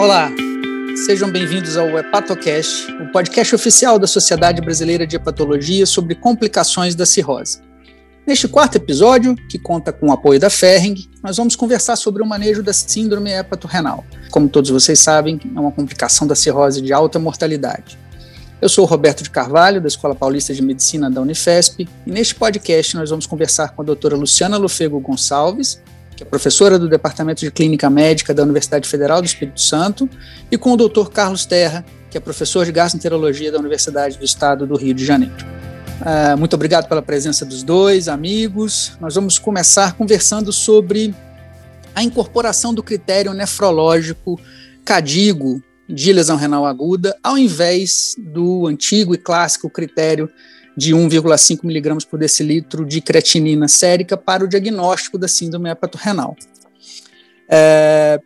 Olá, sejam bem-vindos ao Hepatocast, o podcast oficial da Sociedade Brasileira de Hepatologia sobre complicações da cirrose. Neste quarto episódio, que conta com o apoio da Ferring, nós vamos conversar sobre o manejo da síndrome hepatorrenal. Como todos vocês sabem, é uma complicação da cirrose de alta mortalidade. Eu sou o Roberto de Carvalho, da Escola Paulista de Medicina da Unifesp, e neste podcast nós vamos conversar com a doutora Luciana Lufego Gonçalves, que é professora do Departamento de Clínica Médica da Universidade Federal do Espírito Santo, e com o doutor Carlos Terra, que é professor de gastroenterologia da Universidade do Estado do Rio de Janeiro. Uh, muito obrigado pela presença dos dois amigos. Nós vamos começar conversando sobre a incorporação do critério nefrológico CADIGO de lesão renal aguda, ao invés do antigo e clássico critério de 1,5 miligramas por decilitro de creatinina sérica para o diagnóstico da síndrome hepatorrenal. É,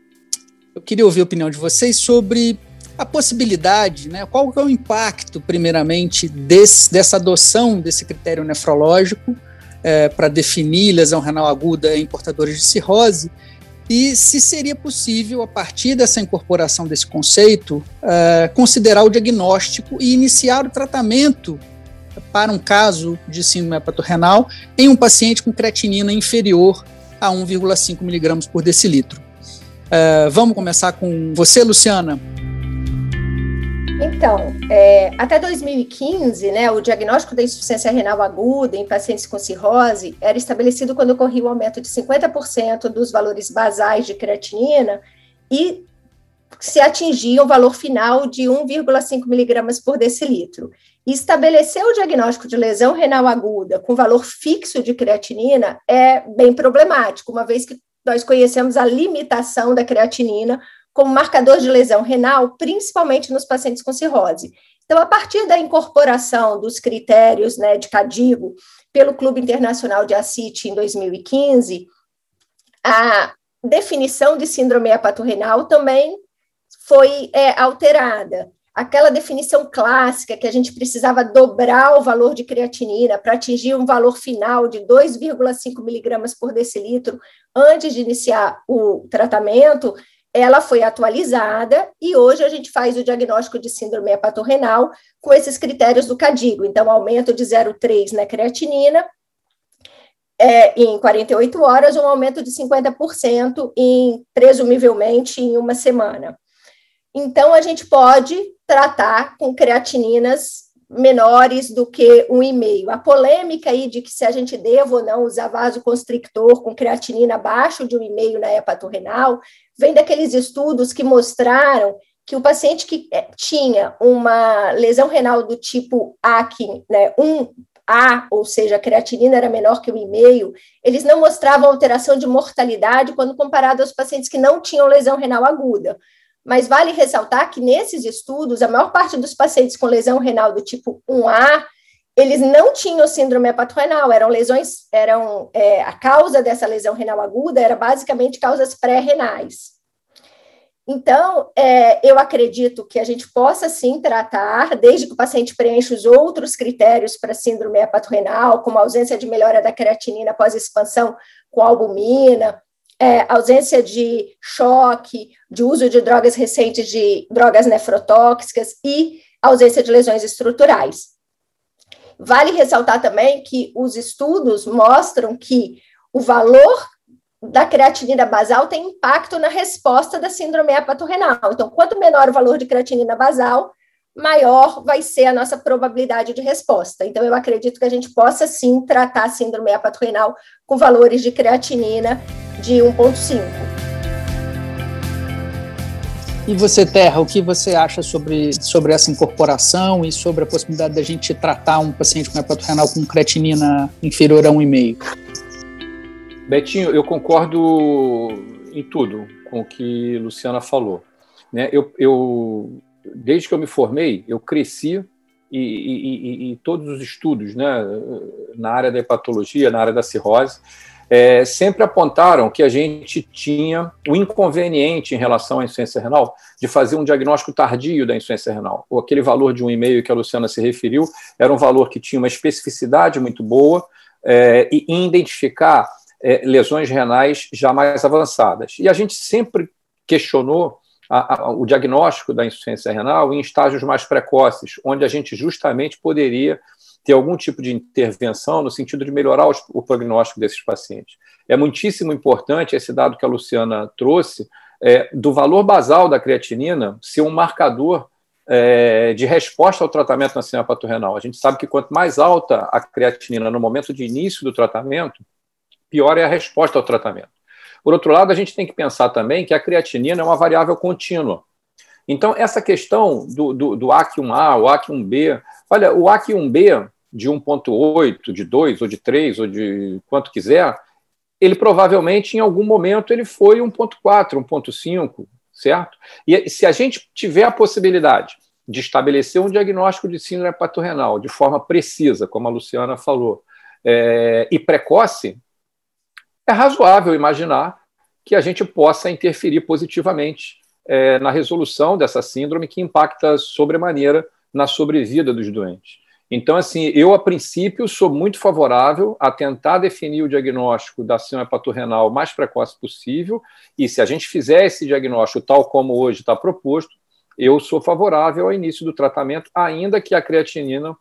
eu queria ouvir a opinião de vocês sobre a possibilidade, né, qual é o impacto, primeiramente, desse, dessa adoção desse critério nefrológico é, para definir lesão renal aguda em portadores de cirrose, e se seria possível, a partir dessa incorporação desse conceito, é, considerar o diagnóstico e iniciar o tratamento para um caso de síndrome hepatorrenal em um paciente com creatinina inferior a 1,5 miligramas por decilitro. Uh, vamos começar com você, Luciana. Então, é, até 2015, né, o diagnóstico da insuficiência renal aguda em pacientes com cirrose era estabelecido quando ocorria o um aumento de 50% dos valores basais de creatinina e se atingia o valor final de 1,5 miligramas por decilitro. Estabelecer o diagnóstico de lesão renal aguda com valor fixo de creatinina é bem problemático, uma vez que nós conhecemos a limitação da creatinina como marcador de lesão renal, principalmente nos pacientes com cirrose. Então, a partir da incorporação dos critérios né, de CADIGO pelo Clube Internacional de ACIT em 2015, a definição de síndrome hepatorrenal também foi é, alterada. Aquela definição clássica que a gente precisava dobrar o valor de creatinina para atingir um valor final de 2,5 miligramas por decilitro antes de iniciar o tratamento, ela foi atualizada e hoje a gente faz o diagnóstico de síndrome hepatorrenal com esses critérios do CADIGO. Então, aumento de 0,3 na creatinina é, em 48 horas, um aumento de 50% em, presumivelmente, em uma semana. Então, a gente pode tratar com creatininas menores do que um e meio. A polêmica aí de que se a gente deva ou não usar vasoconstrictor com creatinina abaixo de um e meio na hepatorrenal, vem daqueles estudos que mostraram que o paciente que eh, tinha uma lesão renal do tipo AQ, né, 1A, ou seja, a creatinina era menor que 1,5, eles não mostravam alteração de mortalidade quando comparado aos pacientes que não tinham lesão renal aguda. Mas vale ressaltar que nesses estudos, a maior parte dos pacientes com lesão renal do tipo 1A, eles não tinham síndrome hepatorrenal, eram lesões, eram é, a causa dessa lesão renal aguda era basicamente causas pré-renais. Então, é, eu acredito que a gente possa sim tratar, desde que o paciente preencha os outros critérios para síndrome hepatorrenal, como ausência de melhora da creatinina após expansão com albumina, é, ausência de choque, de uso de drogas recentes de drogas nefrotóxicas e ausência de lesões estruturais. Vale ressaltar também que os estudos mostram que o valor da creatinina basal tem impacto na resposta da síndrome hepatorrenal. Então, quanto menor o valor de creatinina basal, maior vai ser a nossa probabilidade de resposta. Então, eu acredito que a gente possa sim tratar a síndrome hepatorrenal com valores de creatinina de 1,5. E você, Terra, o que você acha sobre, sobre essa incorporação e sobre a possibilidade da gente tratar um paciente com hepato com creatinina inferior a 1,5? Betinho, eu concordo em tudo com o que Luciana falou. Né? Eu, eu, desde que eu me formei, eu cresci e, e, e, e todos os estudos né, na área da hepatologia, na área da cirrose, é, sempre apontaram que a gente tinha o inconveniente em relação à insuficiência renal de fazer um diagnóstico tardio da insuficiência renal. Ou aquele valor de um e-mail que a Luciana se referiu era um valor que tinha uma especificidade muito boa é, e identificar é, lesões renais já mais avançadas. E a gente sempre questionou a, a, o diagnóstico da insuficiência renal em estágios mais precoces, onde a gente justamente poderia ter algum tipo de intervenção no sentido de melhorar os, o prognóstico desses pacientes. É muitíssimo importante esse dado que a Luciana trouxe, é, do valor basal da creatinina ser um marcador é, de resposta ao tratamento na cinepato renal. A gente sabe que quanto mais alta a creatinina no momento de início do tratamento, pior é a resposta ao tratamento. Por outro lado, a gente tem que pensar também que a creatinina é uma variável contínua. Então, essa questão do, do, do AC1A, o AC1B, olha, o AC1B de 1,8, de 2, ou de 3, ou de quanto quiser, ele provavelmente, em algum momento, ele foi 1,4, 1,5, certo? E se a gente tiver a possibilidade de estabelecer um diagnóstico de síndrome hepatorrenal de forma precisa, como a Luciana falou, é, e precoce, é razoável imaginar que a gente possa interferir positivamente é, na resolução dessa síndrome que impacta sobremaneira na sobrevida dos doentes. Então, assim, eu, a princípio, sou muito favorável a tentar definir o diagnóstico da síndrome hepatorrenal o mais precoce possível, e se a gente fizer esse diagnóstico tal como hoje está proposto, eu sou favorável ao início do tratamento, ainda que a creatinina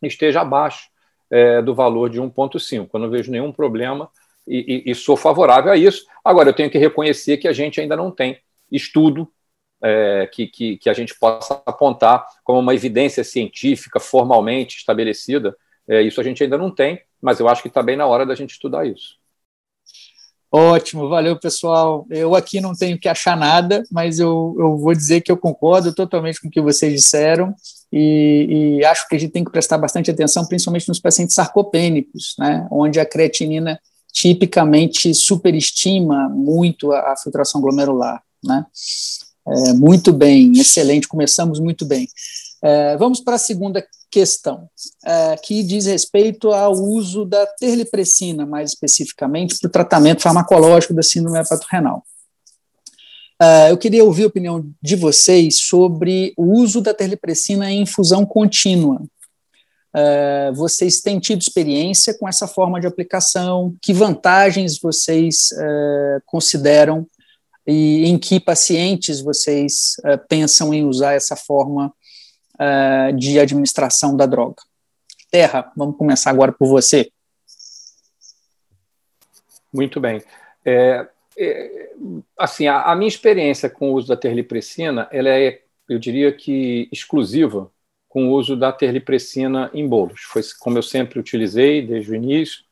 esteja abaixo é, do valor de 1,5. Eu não vejo nenhum problema e, e, e, sou favorável a isso. Agora, eu tenho que reconhecer que a gente ainda não tem estudo é, que, que, que, a gente possa apontar como uma evidência científica formalmente estabelecida. É, isso a gente ainda não tem, mas eu acho que está bem na hora da gente estudar isso. Ótimo, valeu pessoal. Eu aqui não tenho que achar nada, mas eu, eu vou dizer que eu concordo totalmente com o que vocês disseram e, e acho que a gente tem que prestar bastante atenção, principalmente nos pacientes sarcopênicos, né, onde a creatinina tipicamente superestima muito a, a filtração glomerular. Né? É, muito bem, excelente, começamos muito bem. É, vamos para a segunda questão, é, que diz respeito ao uso da terlipressina, mais especificamente para o tratamento farmacológico da síndrome hepatorrenal. É, eu queria ouvir a opinião de vocês sobre o uso da terlipressina em infusão contínua, Uh, vocês têm tido experiência com essa forma de aplicação? Que vantagens vocês uh, consideram e em que pacientes vocês uh, pensam em usar essa forma de administração da droga? Terra, vamos começar agora por você. Muito bem. É, é, assim, a, a, minha experiência com o uso da terlipressina, ela é, eu diria que exclusiva com o uso da terlipressina em bolos. Foi como eu sempre utilizei desde o início.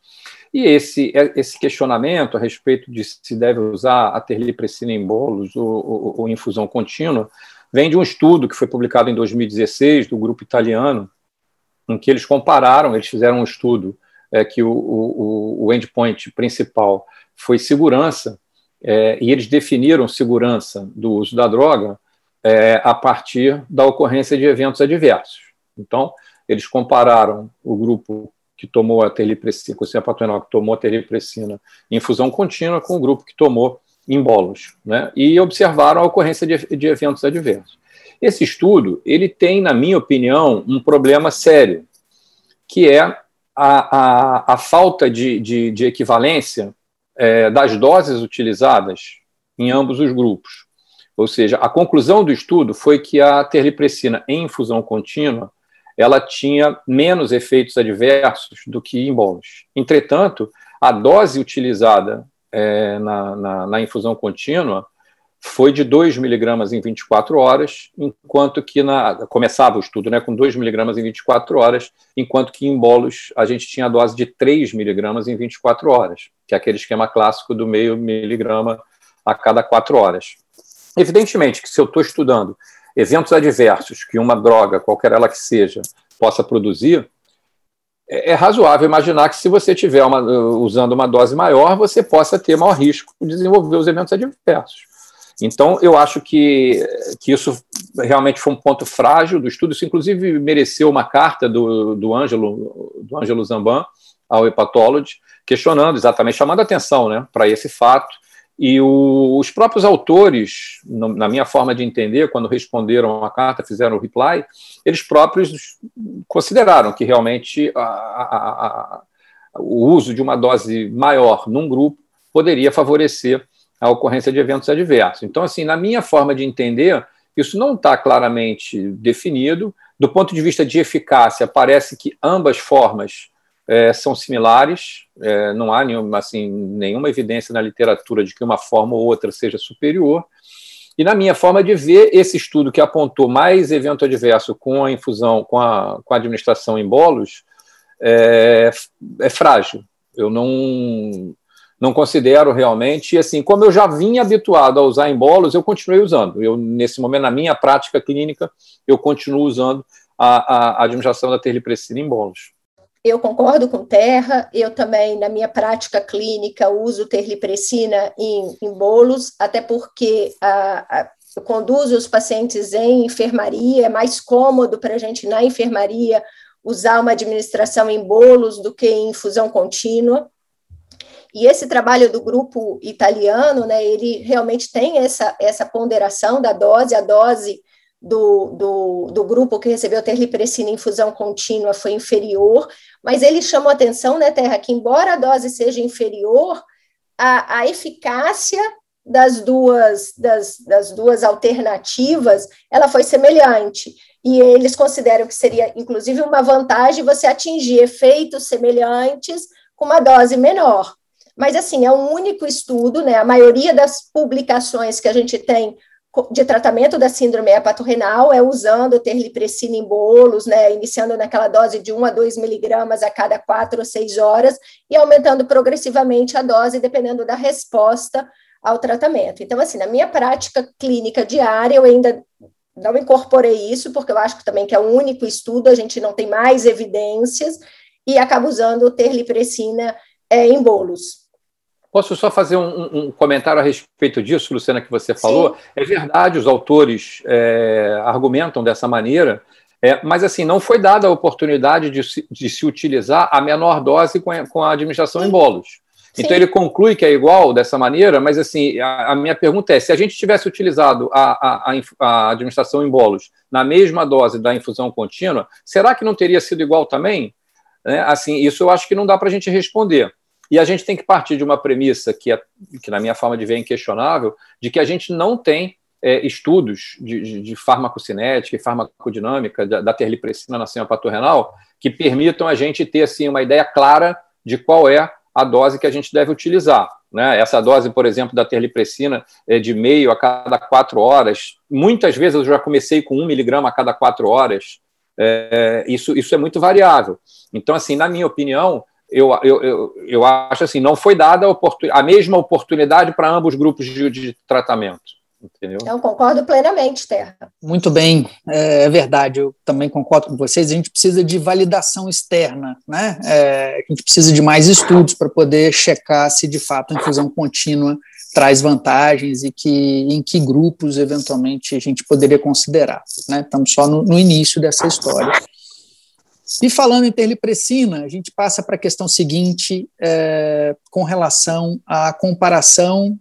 E esse, esse questionamento a respeito de se deve usar a terlipressina em bolos ou, ou, ou infusão contínua vem de um estudo que foi publicado em 2016 do grupo italiano, em que eles compararam, eles fizeram um estudo é, que o, o, o endpoint principal foi segurança, é, e eles definiram segurança do uso da droga é, a partir da ocorrência de eventos adversos. Então, eles compararam o grupo que tomou a terlipressina, o patonal que tomou a terlipressina em infusão contínua com o grupo que tomou em bolos, né? e observaram a ocorrência de, de eventos adversos. Esse estudo, ele tem, na minha opinião, um problema sério, que é a, a, a falta de, de, de equivalência é, das doses utilizadas em ambos os grupos. Ou seja, a conclusão do estudo foi que a terlipressina em infusão contínua ela tinha menos efeitos adversos do que em bolos. Entretanto, a dose utilizada é, na, na, na, infusão contínua foi de 2 miligramas em 24 horas, enquanto que na, começava o estudo né, com 2 miligramas em 24 horas, enquanto que em bolos a gente tinha a dose de 3 miligramas em 24 horas, que é aquele esquema clássico do meio miligrama a cada 4 horas. Evidentemente que se eu estou estudando eventos adversos que uma droga, qualquer ela que seja, possa produzir, é, é razoável imaginar que se você estiver usando uma dose maior, você possa ter maior risco de desenvolver os eventos adversos. Então, eu acho que, que isso realmente foi um ponto frágil do estudo. Isso, inclusive, mereceu uma carta do, do Ângelo do Ângelo Zamban ao Hepatology, questionando exatamente, chamando atenção né, para esse fato e o, os próprios autores, no, na minha forma de entender, quando responderam a carta, fizeram o reply, eles próprios consideraram que realmente a, a, a, o uso de uma dose maior num grupo poderia favorecer a ocorrência de eventos adversos. Então, assim, na minha forma de entender, isso não está claramente definido. Do ponto de vista de eficácia, parece que ambas formas é, são similares, é, não há nenhuma, assim, nenhuma evidência na literatura de que uma forma ou outra seja superior. E na minha forma de ver, esse estudo que apontou mais evento adverso com a infusão, com a, com a administração em bolos, é, é frágil. Eu não, não considero realmente, e assim, como eu já vinha habituado a usar em bolos, eu continuei usando. Eu, nesse momento, na minha prática clínica, eu continuo usando a, a administração da terlipressina em bolos. Eu concordo com Terra, eu também, na minha prática clínica, uso terlipressina em, em bolos, até porque a, a, eu conduzo os pacientes em enfermaria, é mais cômodo para a gente, na enfermaria, usar uma administração em bolos do que em infusão contínua. E esse trabalho do grupo italiano, né, ele realmente tem essa, essa ponderação da dose, a dose do, do, do grupo que recebeu terlipressina em infusão contínua foi inferior, mas ele chamou atenção, né, Terra, que embora a dose seja inferior, a, a eficácia das duas, das, das duas alternativas, ela foi semelhante. E eles consideram que seria, inclusive, uma vantagem você atingir efeitos semelhantes com uma dose menor. Mas, assim, é um único estudo, né? A maioria das publicações que a gente tem de tratamento da síndrome hepatorrenal é usando terlipressina em bolos, né, iniciando naquela dose de 1 a 2 miligramas a cada 4 ou 6 horas e aumentando progressivamente a dose dependendo da resposta ao tratamento. Então, assim, na minha prática clínica diária, eu ainda não incorporei isso, porque eu acho também que é um único estudo, a gente não tem mais evidências, e acabo usando terlipressina é, em bolos. Posso só fazer um, um, comentário a respeito disso, Luciana, que você falou? Sim. É verdade, os autores é, argumentam dessa maneira, é, mas assim, não foi dada a oportunidade de se, de se utilizar a menor dose com a, com a administração Sim. em bolos. Sim. Então ele conclui que é igual dessa maneira, mas assim, a, a minha pergunta é: se a gente tivesse utilizado a, a, a, administração em bolos na mesma dose da infusão contínua, será que não teria sido igual também? É, assim, isso eu acho que não dá para a gente responder. E a gente tem que partir de uma premissa que, é, que na minha forma de ver, é inquestionável, de que a gente não tem é, estudos de, de, farmacocinética e farmacodinâmica da, da terlipressina na patorrenal que permitam a gente ter assim, uma ideia clara de qual é a dose que a gente deve utilizar. Né? Essa dose, por exemplo, da terlipressina é de meio a cada quatro horas. Muitas vezes eu já comecei com um miligrama a cada quatro horas. É, isso, isso é muito variável. Então, assim, na minha opinião, eu, eu, eu, eu acho assim, não foi dada a, a mesma oportunidade para ambos os grupos de, de tratamento. Entendeu? Eu concordo plenamente, Terra. Muito bem, é, é verdade, eu também concordo com vocês. A gente precisa de validação externa, né? É, a gente precisa de mais estudos para poder checar se de fato a infusão contínua traz vantagens e que em que grupos eventualmente a gente poderia considerar. Né? Estamos só no, no início dessa história. E falando em terlipressina, a gente passa para a questão seguinte é, com relação à comparação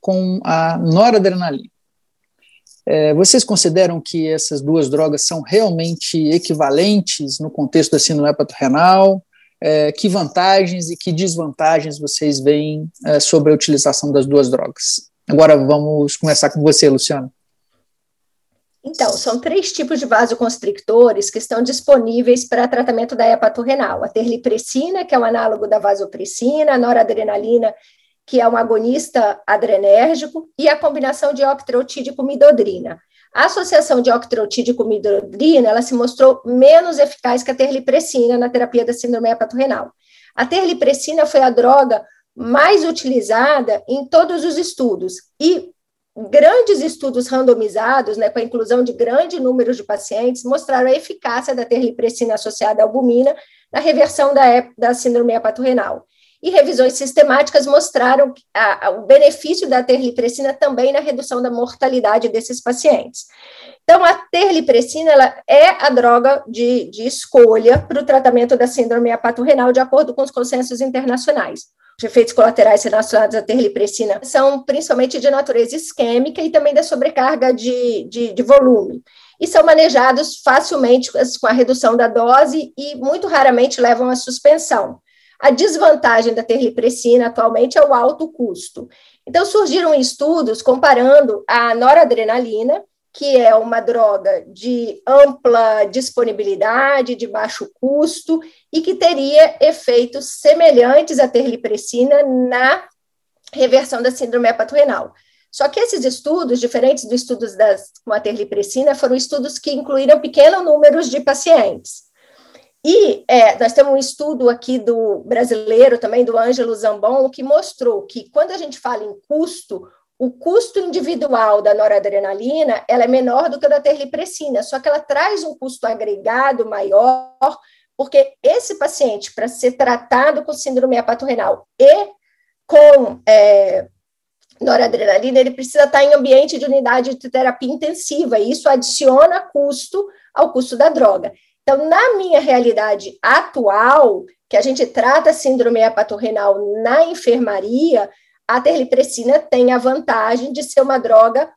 com a noradrenalina. É, vocês consideram que essas duas drogas são realmente equivalentes no contexto da síndrome hepatorrenal? É, que vantagens e que desvantagens vocês veem é, sobre a utilização das duas drogas? Agora vamos começar com você, Luciano. Então, são três tipos de vasoconstrictores que estão disponíveis para tratamento da hepatorrenal. A terlipressina, que é um análogo da vasopressina, a noradrenalina, que é um agonista adrenérgico, e a combinação de octreotide com midodrina. A associação de octreotide com midodrina, ela se mostrou menos eficaz que a terlipressina na terapia da síndrome hepatorrenal. A terlipressina foi a droga mais utilizada em todos os estudos e grandes estudos randomizados, né, com a inclusão de grande número de pacientes, mostraram a eficácia da terlipressina associada à albumina na reversão da, da síndrome hepatorrenal. E revisões sistemáticas mostraram a, a, o benefício da terlipressina também na redução da mortalidade desses pacientes. Então, a terlipressina ela é a droga de, de escolha para o tratamento da síndrome hepatorrenal, de acordo com os consensos internacionais. Os efeitos colaterais relacionados à terlipressina são principalmente de natureza isquêmica e também da sobrecarga de, de, de volume. E são manejados facilmente com a redução da dose e muito raramente levam à suspensão. A desvantagem da terlipressina atualmente é o alto custo. Então, surgiram estudos comparando a noradrenalina, que é uma droga de ampla disponibilidade, de baixo custo, e que teria efeitos semelhantes à terlipressina na reversão da síndrome hepatorrenal. Só que esses estudos, diferentes dos estudos das, com a terlipressina, foram estudos que incluíram pequenos números de pacientes. E é, nós temos um estudo aqui do brasileiro também, do Ângelo Zambon, que mostrou que quando a gente fala em custo, o custo individual da noradrenalina ela é menor do que o da terlipressina, só que ela traz um custo agregado maior, porque esse paciente, para ser tratado com síndrome hepatorrenal e com é, noradrenalina, ele precisa estar em ambiente de unidade de terapia intensiva, e isso adiciona custo ao custo da droga. Então, na minha realidade atual, que a gente trata síndrome hepatorrenal na enfermaria, a terlipressina tem a vantagem de ser uma droga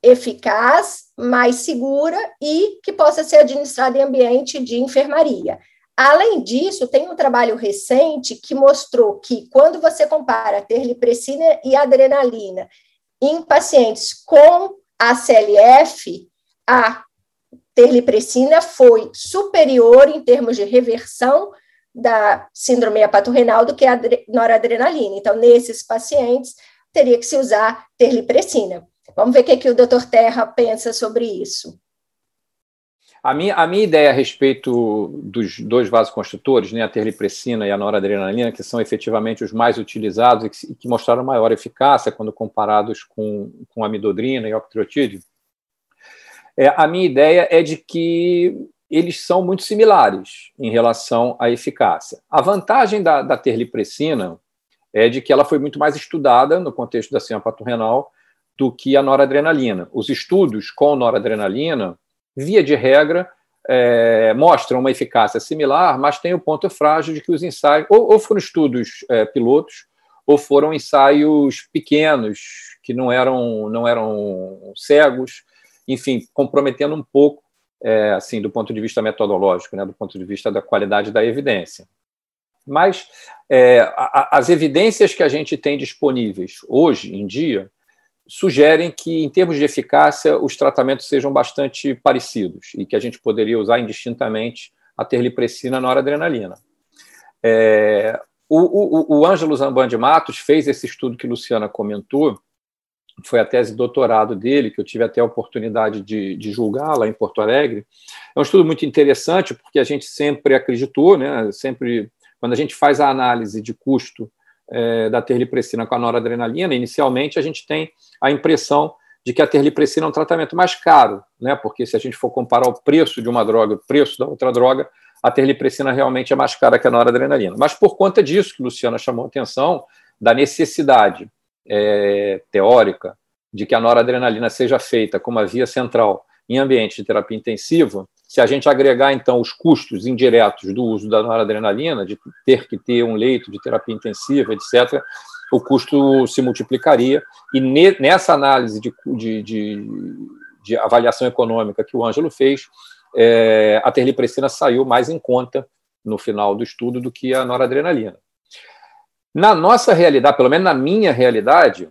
eficaz, mais segura e que possa ser administrada em ambiente de enfermaria. Além disso, tem um trabalho recente que mostrou que quando você compara a e adrenalina em pacientes com ACLF, a terlipressina foi superior em termos de reversão da síndrome hepatorrenal do que a noradrenalina. Então, nesses pacientes, teria que se usar terlipressina. Vamos ver o que, que o doutor Terra pensa sobre isso. A minha, a minha ideia a respeito dos dois vasoconstrutores, né, a terlipressina e a noradrenalina, que são efetivamente os mais utilizados e que, que mostraram maior eficácia quando comparados com, com amidodrina e octreotide, é, a minha ideia é de que eles são muito similares em relação à eficácia. A vantagem da, da terlipressina é de que ela foi muito mais estudada no contexto da síndrome renal do que a noradrenalina. Os estudos com noradrenalina, via de regra, é, mostram uma eficácia similar, mas tem o ponto frágil de que os ensaios, ou, ou foram estudos é, pilotos, ou foram ensaios pequenos, que não eram, não eram cegos, enfim, comprometendo um pouco, é, assim, do ponto de vista metodológico, né, do ponto de vista da qualidade da evidência. Mas é, a, as evidências que a gente tem disponíveis hoje em dia sugerem que, em termos de eficácia, os tratamentos sejam bastante parecidos e que a gente poderia usar indistintamente a terlipressina na noradrenalina. É, o, o, o Ângelo Zamban de Matos fez esse estudo que Luciana comentou, foi a tese de doutorado dele, que eu tive até a oportunidade de, de julgar lá em Porto Alegre. É um estudo muito interessante, porque a gente sempre acreditou, né, sempre, quando a gente faz a análise de custo é, da terlipressina com a noradrenalina, inicialmente a gente tem a impressão de que a terlipressina é um tratamento mais caro, né, porque se a gente for comparar o preço de uma droga, o preço da outra droga, a terlipressina realmente é mais cara que a noradrenalina. Mas por conta disso que Luciana chamou a atenção, da necessidade é, teórica de que a noradrenalina seja feita como a via central em ambiente de terapia intensiva, se a gente agregar, então, os custos indiretos do uso da noradrenalina, de ter que ter um leito de terapia intensiva, etc., o custo se multiplicaria. E nessa análise de, de, de, de avaliação econômica que o Ângelo fez, é, a terlipressina saiu mais em conta no final do estudo do que a noradrenalina. Na nossa realidade, pelo menos na minha realidade,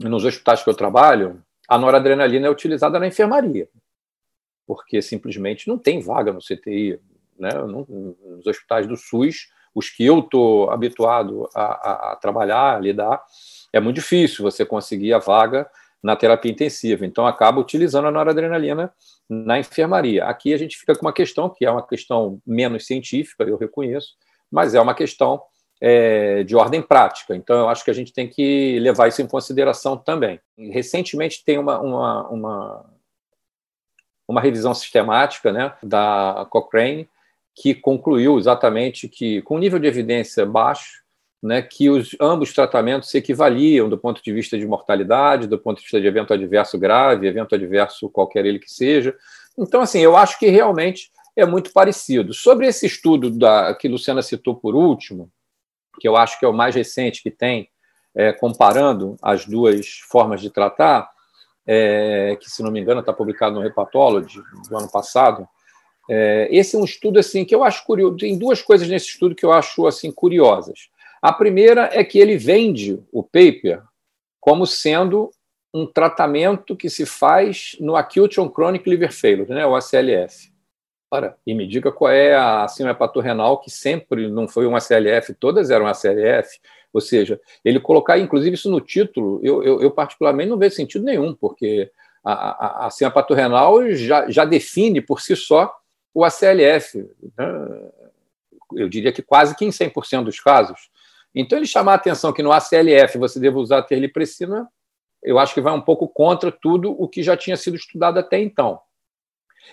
nos hospitais que eu trabalho, a noradrenalina é utilizada na enfermaria, porque simplesmente não tem vaga no CTI. Né? Nos hospitais do SUS, os que eu estou habituado a, a, a, trabalhar, a lidar, é muito difícil você conseguir a vaga na terapia intensiva. Então, acaba utilizando a noradrenalina na enfermaria. Aqui a gente fica com uma questão que é uma questão menos científica, eu reconheço, mas é uma questão é, de ordem prática. Então, eu acho que a gente tem que levar isso em consideração também. Recentemente, tem uma, uma, uma, uma revisão sistemática né, da Cochrane que concluiu exatamente que, com nível de evidência baixo, né, que os, ambos tratamentos se equivaliam do ponto de vista de mortalidade, do ponto de vista de evento adverso grave, evento adverso qualquer ele que seja. Então, assim, eu acho que realmente é muito parecido. Sobre esse estudo da, que Luciana citou por último, que eu acho que é o mais recente que tem, é, comparando as duas formas de tratar, é, que, se não me engano, está publicado no Hepatology do ano passado. É, esse é um estudo assim que eu acho curioso. Tem duas coisas nesse estudo que eu acho assim curiosas. A primeira é que ele vende o paper como sendo um tratamento que se faz no Acute on Chronic Liver Failure, né, o ACLF. Ora, e me diga qual é a síndrome hepatorenal que sempre não foi um ACLF, todas eram ACLF, ou seja, ele colocar, inclusive, isso no título, eu, eu, eu particularmente não vejo sentido nenhum, porque a, a, a síndrome hepatorenal já, já define por si só o ACLF. Né? Eu diria que quase que em 100% dos casos. Então, ele chamar a atenção que no ACLF você deve usar a terlipressina, eu acho que vai um pouco contra tudo o que já tinha sido estudado até então.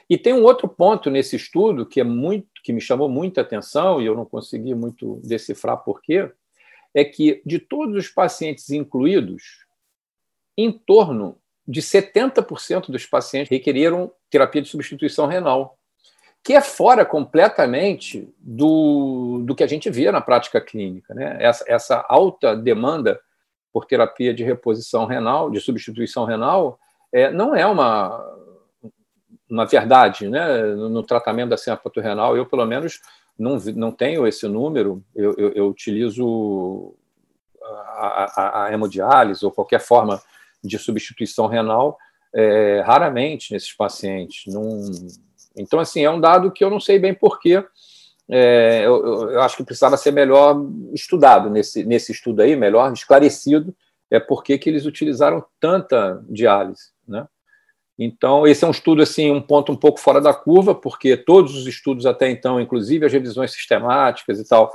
E tem um outro ponto nesse estudo que é muito que me chamou muita atenção e eu não consegui muito decifrar por quê, é que de todos os pacientes incluídos, em torno de 70% dos pacientes requeriram terapia de substituição renal que é fora completamente do, do que a gente vê na prática clínica. Né? Essa, essa alta demanda por terapia de reposição renal, de substituição renal, é, não é uma, uma verdade né? no, tratamento da síndrome renal. Eu, pelo menos, não, não tenho esse número, eu, eu, eu utilizo a, a, a, hemodiálise ou qualquer forma de substituição renal é, raramente nesses pacientes. Não, então, assim, é um dado que eu não sei bem porquê. É, eu, eu, acho que precisava ser melhor estudado nesse, nesse estudo aí, melhor esclarecido, é porque que eles utilizaram tanta diálise, né? Então, esse é um estudo, assim, um ponto um pouco fora da curva, porque todos os estudos até então, inclusive as revisões sistemáticas e tal,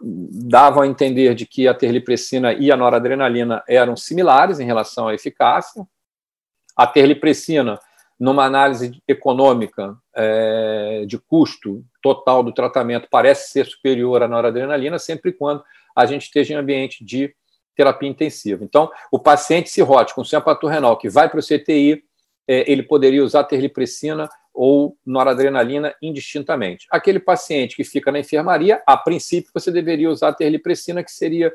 davam a entender de que a terlipressina e a noradrenalina eram similares em relação à eficácia. A terlipressina numa análise econômica é, de custo total do tratamento, parece ser superior à noradrenalina, sempre quando a gente esteja em ambiente de terapia intensiva. Então, o paciente cirrótico com síndrome renal que vai para o CTI, ele poderia usar terlipressina ou noradrenalina indistintamente. Aquele paciente que fica na enfermaria, a princípio, você deveria usar terlipressina, que seria,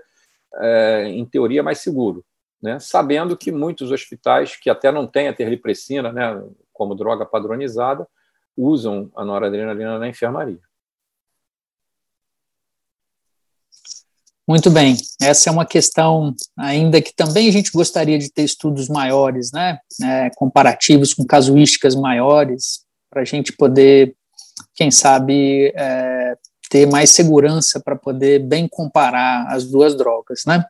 é, em teoria, mais seguro né, sabendo que muitos hospitais que até não têm a terlipressina né, como droga padronizada usam a noradrenalina na enfermaria. Muito bem, essa é uma questão ainda que também a gente gostaria de ter estudos maiores, né, é, comparativos com casuísticas maiores, para a gente poder, quem sabe, é, ter mais segurança para poder bem comparar as duas drogas, né?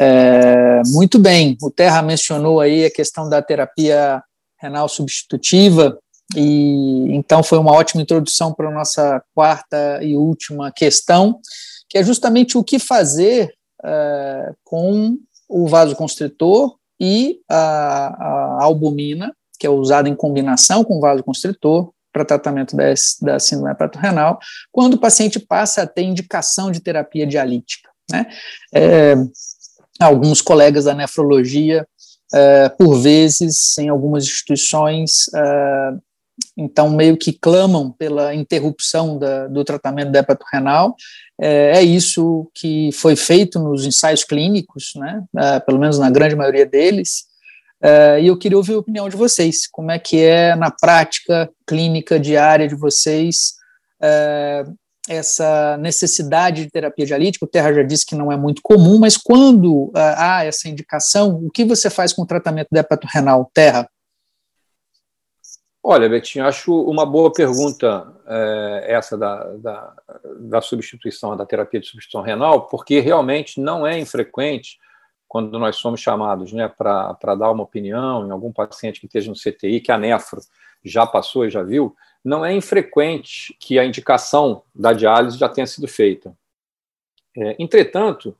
É, muito bem, o Terra mencionou aí a questão da terapia renal substitutiva, e então foi uma ótima introdução para a nossa quarta e última questão, que é justamente o que fazer é, com o vasoconstritor e a, a, albumina, que é usada em combinação com o vasoconstritor para tratamento da, da síndrome hepatorenal, quando o paciente passa a ter indicação de terapia dialítica. Né? É, alguns colegas da nefrologia, uh, por vezes, em algumas instituições, uh, então meio que clamam pela interrupção da, do tratamento da hepatorenal. É, é isso que foi feito nos ensaios clínicos, né, uh, pelo menos na grande maioria deles, e eu queria ouvir a opinião de vocês, como é que é na prática clínica diária de vocês essa necessidade de terapia dialítica, o Terra já disse que não é muito comum, mas quando uh, há essa indicação, o que você faz com o tratamento da hepatorenal, Terra? Olha, Betinho, acho uma boa pergunta é, essa da, da, da, substituição, da terapia de substituição renal, porque realmente não é infrequente quando nós somos chamados né, para dar uma opinião em algum paciente que esteja no CTI, que a nefro já passou e já viu, não é infrequente que a indicação da diálise já tenha sido feita. É, entretanto,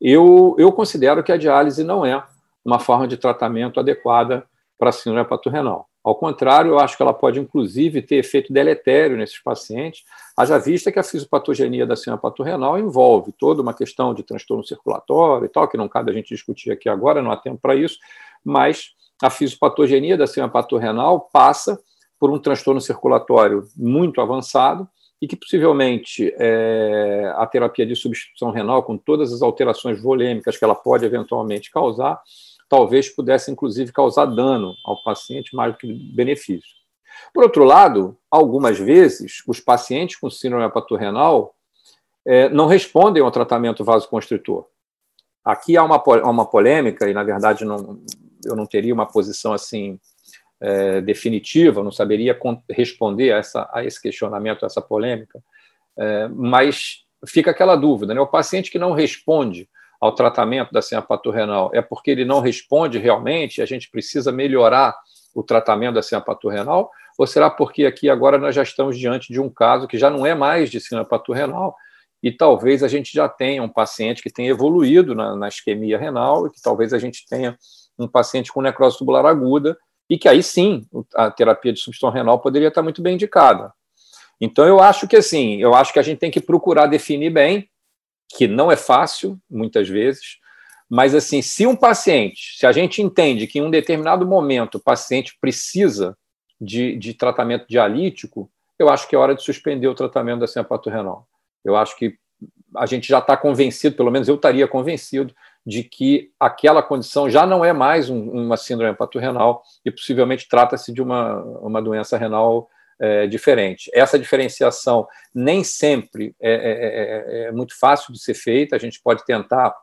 eu, eu considero que a diálise não é uma forma de tratamento adequada para a síndrome hepatorenal. Ao contrário, eu acho que ela pode, inclusive, ter efeito deletério nesses pacientes, haja vista que a fisiopatogenia da síndrome hepatorenal envolve toda uma questão de transtorno circulatório e tal, que não cabe a gente discutir aqui agora, não há tempo para isso, mas a fisiopatogenia da síndrome hepatorenal passa por um transtorno circulatório muito avançado e que possivelmente é, a terapia de substituição renal, com todas as alterações volêmicas que ela pode eventualmente causar, talvez pudesse inclusive causar dano ao paciente mais do que benefício. Por outro lado, algumas vezes os pacientes com síndrome hepatorrenal é, não respondem ao tratamento vasoconstritor. aqui há uma, uma polêmica, e na verdade não, eu não teria uma posição assim é, definitiva, não saberia responder a, essa, a esse questionamento, a essa polêmica, é, mas fica aquela dúvida, né? O paciente que não responde ao tratamento da senha renal é porque ele não responde realmente, a gente precisa melhorar o tratamento da senha renal, ou será porque aqui agora nós já estamos diante de um caso que já não é mais de senha renal e talvez a gente já tenha um paciente que tenha evoluído na, na isquemia renal e que talvez a gente tenha um paciente com necrose tubular aguda e que aí sim a terapia de substituição renal poderia estar muito bem indicada. Então eu acho que assim, eu acho que a gente tem que procurar definir bem, que não é fácil muitas vezes, mas assim, se um paciente, se a gente entende que em um determinado momento o paciente precisa de, de tratamento dialítico, eu acho que é hora de suspender o tratamento da ciapato renal. Eu acho que a gente já está convencido, pelo menos eu estaria convencido, de que aquela condição já não é mais um, uma síndrome hepatorrenal e possivelmente trata-se de uma, uma doença renal é, diferente. Essa diferenciação nem sempre é, é, é, é, muito fácil de ser feita, a gente pode tentar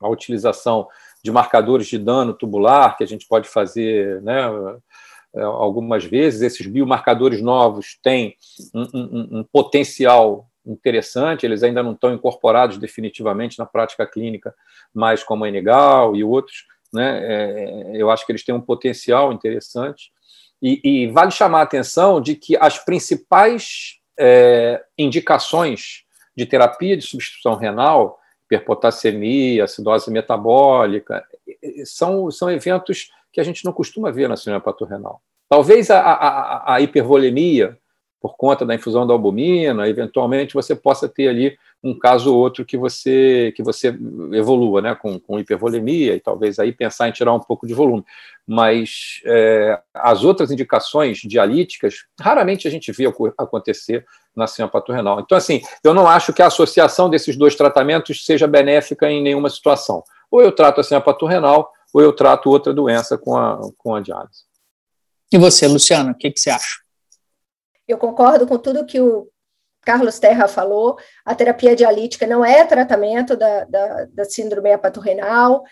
a utilização de marcadores de dano tubular, que a gente pode fazer né, é, algumas vezes, esses biomarcadores novos têm um, um, um potencial interessante, eles ainda não estão incorporados definitivamente na prática clínica, mais como a Enegal e outros, né? É, eu acho que eles têm um potencial interessante. E, e vale chamar a atenção de que as principais é, indicações de terapia de substituição renal, hiperpotassemia, acidose metabólica, são, são eventos que a gente não costuma ver na cinema renal. Talvez a, a, a hipervolemia, por conta da infusão da albumina, eventualmente você possa ter ali um caso ou outro que você que você evolua, né, com, com hipervolemia e talvez aí pensar em tirar um pouco de volume. Mas é, as outras indicações dialíticas raramente a gente vê acontecer na cianopatia renal. Então, assim, eu não acho que a associação desses dois tratamentos seja benéfica em nenhuma situação. Ou eu trato a cianopatia renal, ou eu trato outra doença com a, com a diálise. E você, Luciana, o que, que você acha? Eu concordo com tudo que o Carlos Terra falou, a terapia dialítica não é tratamento da, da, da síndrome hepatorrenal.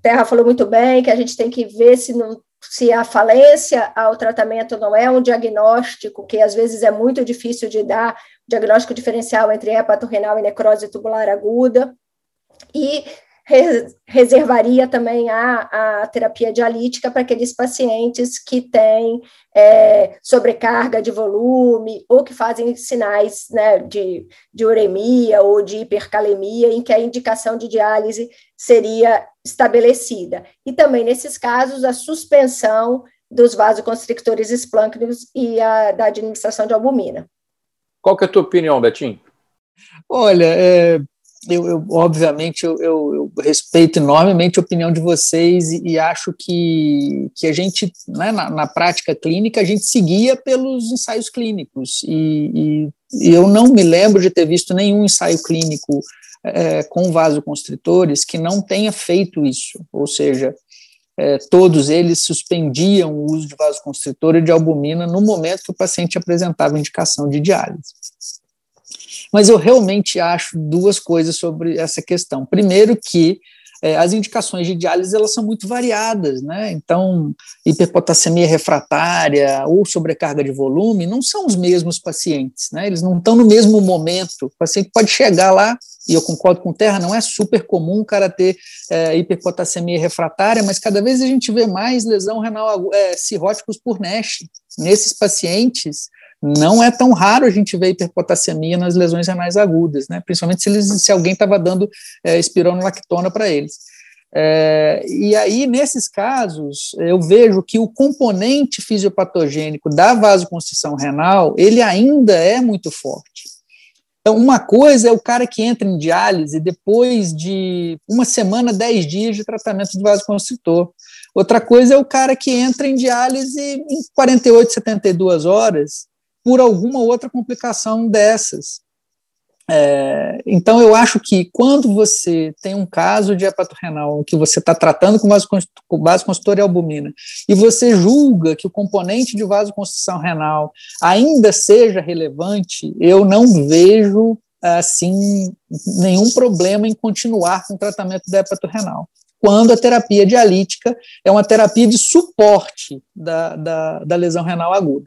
Terra falou muito bem que a gente tem que ver se, não, se a falência ao tratamento não é um diagnóstico, que às vezes é muito difícil de dar, diagnóstico diferencial entre hepatorrenal e necrose tubular aguda. E reservaria também a, a terapia dialítica para aqueles pacientes que têm é, sobrecarga de volume ou que fazem sinais né, de, de uremia ou de hipercalemia, em que a indicação de diálise seria estabelecida. E também, nesses casos, a suspensão dos vasoconstrictores esplâncnicos e a da administração de albumina. Qual que é a tua opinião, Betinho? Olha, é, eu, eu obviamente eu, eu, respeito enormemente a opinião de vocês e, e acho que, que a gente, né, na, na, prática clínica, a gente seguia pelos ensaios clínicos e, e, e eu não me lembro de ter visto nenhum ensaio clínico é, com vasoconstritores que não tenha feito isso, ou seja, é, todos eles suspendiam o uso de vasoconstritor e de albumina no momento que o paciente apresentava indicação de diálise. Mas eu realmente acho duas coisas sobre essa questão. Primeiro que é, as indicações de diálise elas são muito variadas, né? Então, hiperpotassemia refratária ou sobrecarga de volume não são os mesmos pacientes, né? Eles não estão no mesmo momento. O paciente pode chegar lá, e eu concordo com o Terra, não é super comum o cara ter é, hiperpotassemia refratária, mas cada vez a gente vê mais lesão renal é, cirróticos por NASH. Nesses pacientes, não é tão raro a gente ver hiperpotassemia nas lesões renais agudas, né? principalmente se, eles, se alguém estava dando é, espironolactona para eles. É, e aí, nesses casos, eu vejo que o componente fisiopatogênico da vasoconstrição renal, ele ainda é muito forte. Então, uma coisa é o cara que entra em diálise depois de uma semana, dez dias de tratamento de vasoconstritor. Outra coisa é o cara que entra em diálise em 48, 72 horas por alguma outra complicação dessas. É, então, eu acho que quando você tem um caso de hepatorrenal que você está tratando com vasoconstritor e albumina, e você julga que o componente de vasoconstrição renal ainda seja relevante, eu não vejo assim nenhum problema em continuar com o tratamento da hepatorenal. Quando a terapia dialítica é uma terapia de suporte da, da, da lesão renal aguda.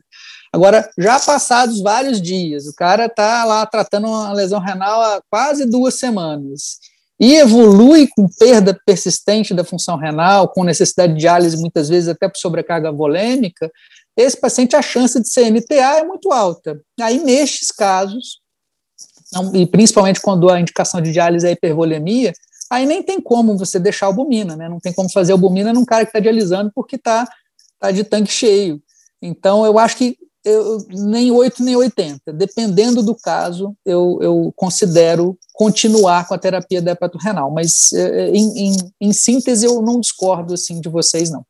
Agora, já passados vários dias, o cara está lá tratando uma lesão renal há quase duas semanas e evolui com perda persistente da função renal, com necessidade de diálise, muitas vezes até por sobrecarga volêmica, esse paciente, a chance de CNTA é muito alta. Aí, nestes casos, e principalmente quando a indicação de diálise é hipervolemia, aí nem tem como você deixar albumina, né? Não tem como fazer albumina num cara que está dialisando porque está tá de tanque cheio. Então, eu acho que eu, nem 8 nem 80. Dependendo do caso, eu, eu considero continuar com a terapia da hepatorenal. Mas, é, em, em, em síntese, eu não discordo assim de vocês, não.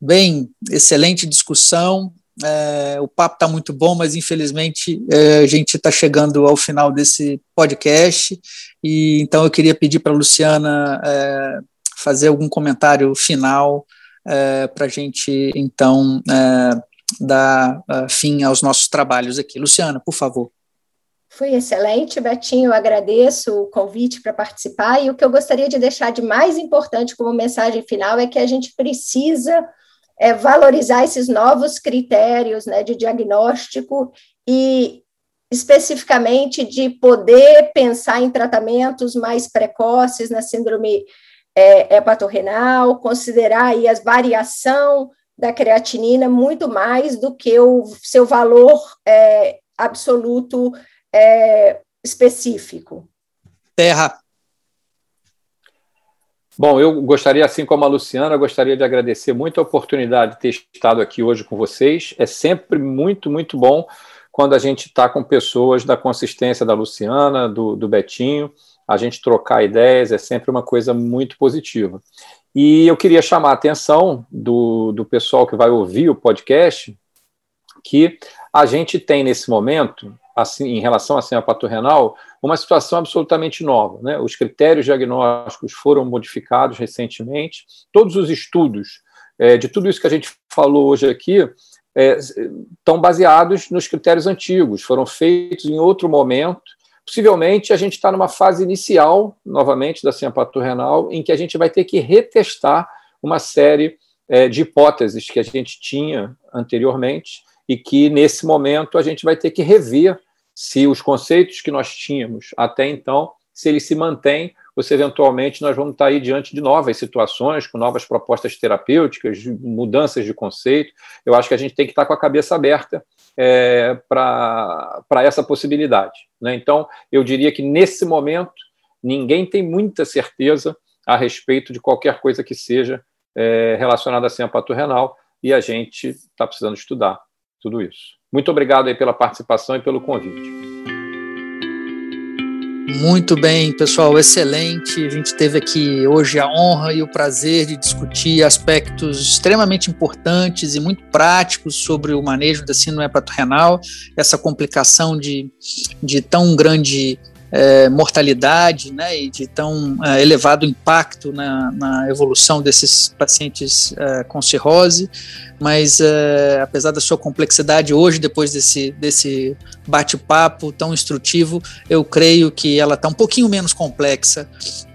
Bem, excelente discussão. É, o papo está muito bom, mas infelizmente é, a gente está chegando ao final desse podcast. E então eu queria pedir para a Luciana é, fazer algum comentário final é, para a gente então é, dar uh, fim aos nossos trabalhos aqui. Luciana, por favor. Foi excelente, Betinho. Eu agradeço o convite para participar. E o que eu gostaria de deixar de mais importante como mensagem final é que a gente precisa é, valorizar esses novos critérios né, de diagnóstico e especificamente de poder pensar em tratamentos mais precoces na síndrome é, hepatorrenal, considerar aí a variação da creatinina muito mais do que o seu valor é, absoluto é, específico. Terra. Bom, eu gostaria, assim como a Luciana, gostaria de agradecer muito a oportunidade de ter estado aqui hoje com vocês. É sempre muito, muito bom quando a gente está com pessoas da consistência da Luciana, do, do Betinho, a gente trocar ideias é sempre uma coisa muito positiva. E eu queria chamar a atenção do, do pessoal que vai ouvir o podcast que a gente tem nesse momento, assim, em relação à cianopato renal, uma situação absolutamente nova. Né? Os critérios diagnósticos foram modificados recentemente, todos os estudos é, de tudo isso que a gente falou hoje aqui é, estão baseados nos critérios antigos, foram feitos em outro momento, possivelmente a gente está numa fase inicial, novamente, da cianopatia renal, em que a gente vai ter que retestar uma série é, de hipóteses que a gente tinha anteriormente e que, nesse momento, a gente vai ter que rever se os conceitos que nós tínhamos até então, se eles se mantêm ou se, eventualmente, nós vamos estar aí diante de novas situações, com novas propostas terapêuticas, mudanças de conceito. Eu acho que a gente tem que estar com a cabeça aberta é, para essa possibilidade. Né? Então, eu diria que nesse momento, ninguém tem muita certeza a respeito de qualquer coisa que seja é, relacionada assim, a pato renal, e a gente está precisando estudar tudo isso. Muito obrigado aí pela participação e pelo convite. Muito bem, pessoal, excelente. A gente teve aqui hoje a honra e o prazer de discutir aspectos extremamente importantes e muito práticos sobre o manejo da síndrome hepatorrenal, essa complicação de, de tão grande é, mortalidade né, e de tão é, elevado impacto na, na, evolução desses pacientes é, com cirrose, mas é, apesar da sua complexidade hoje, depois desse, desse bate-papo tão instrutivo, eu creio que ela está um pouquinho menos complexa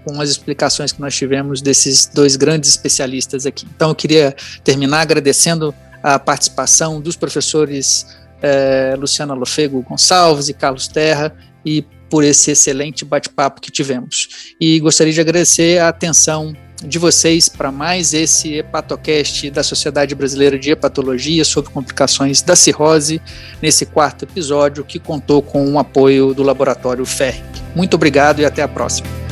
com as explicações que nós tivemos desses dois grandes especialistas aqui. Então eu queria terminar agradecendo a participação dos professores é, Luciana Lofego Gonçalves e Carlos Terra, e por esse excelente bate-papo que tivemos. E gostaria de agradecer a atenção de vocês para mais esse hepatocast da Sociedade Brasileira de Hepatologia sobre complicações da cirrose, nesse quarto episódio que contou com o apoio do laboratório FERC. Muito obrigado e até a próxima.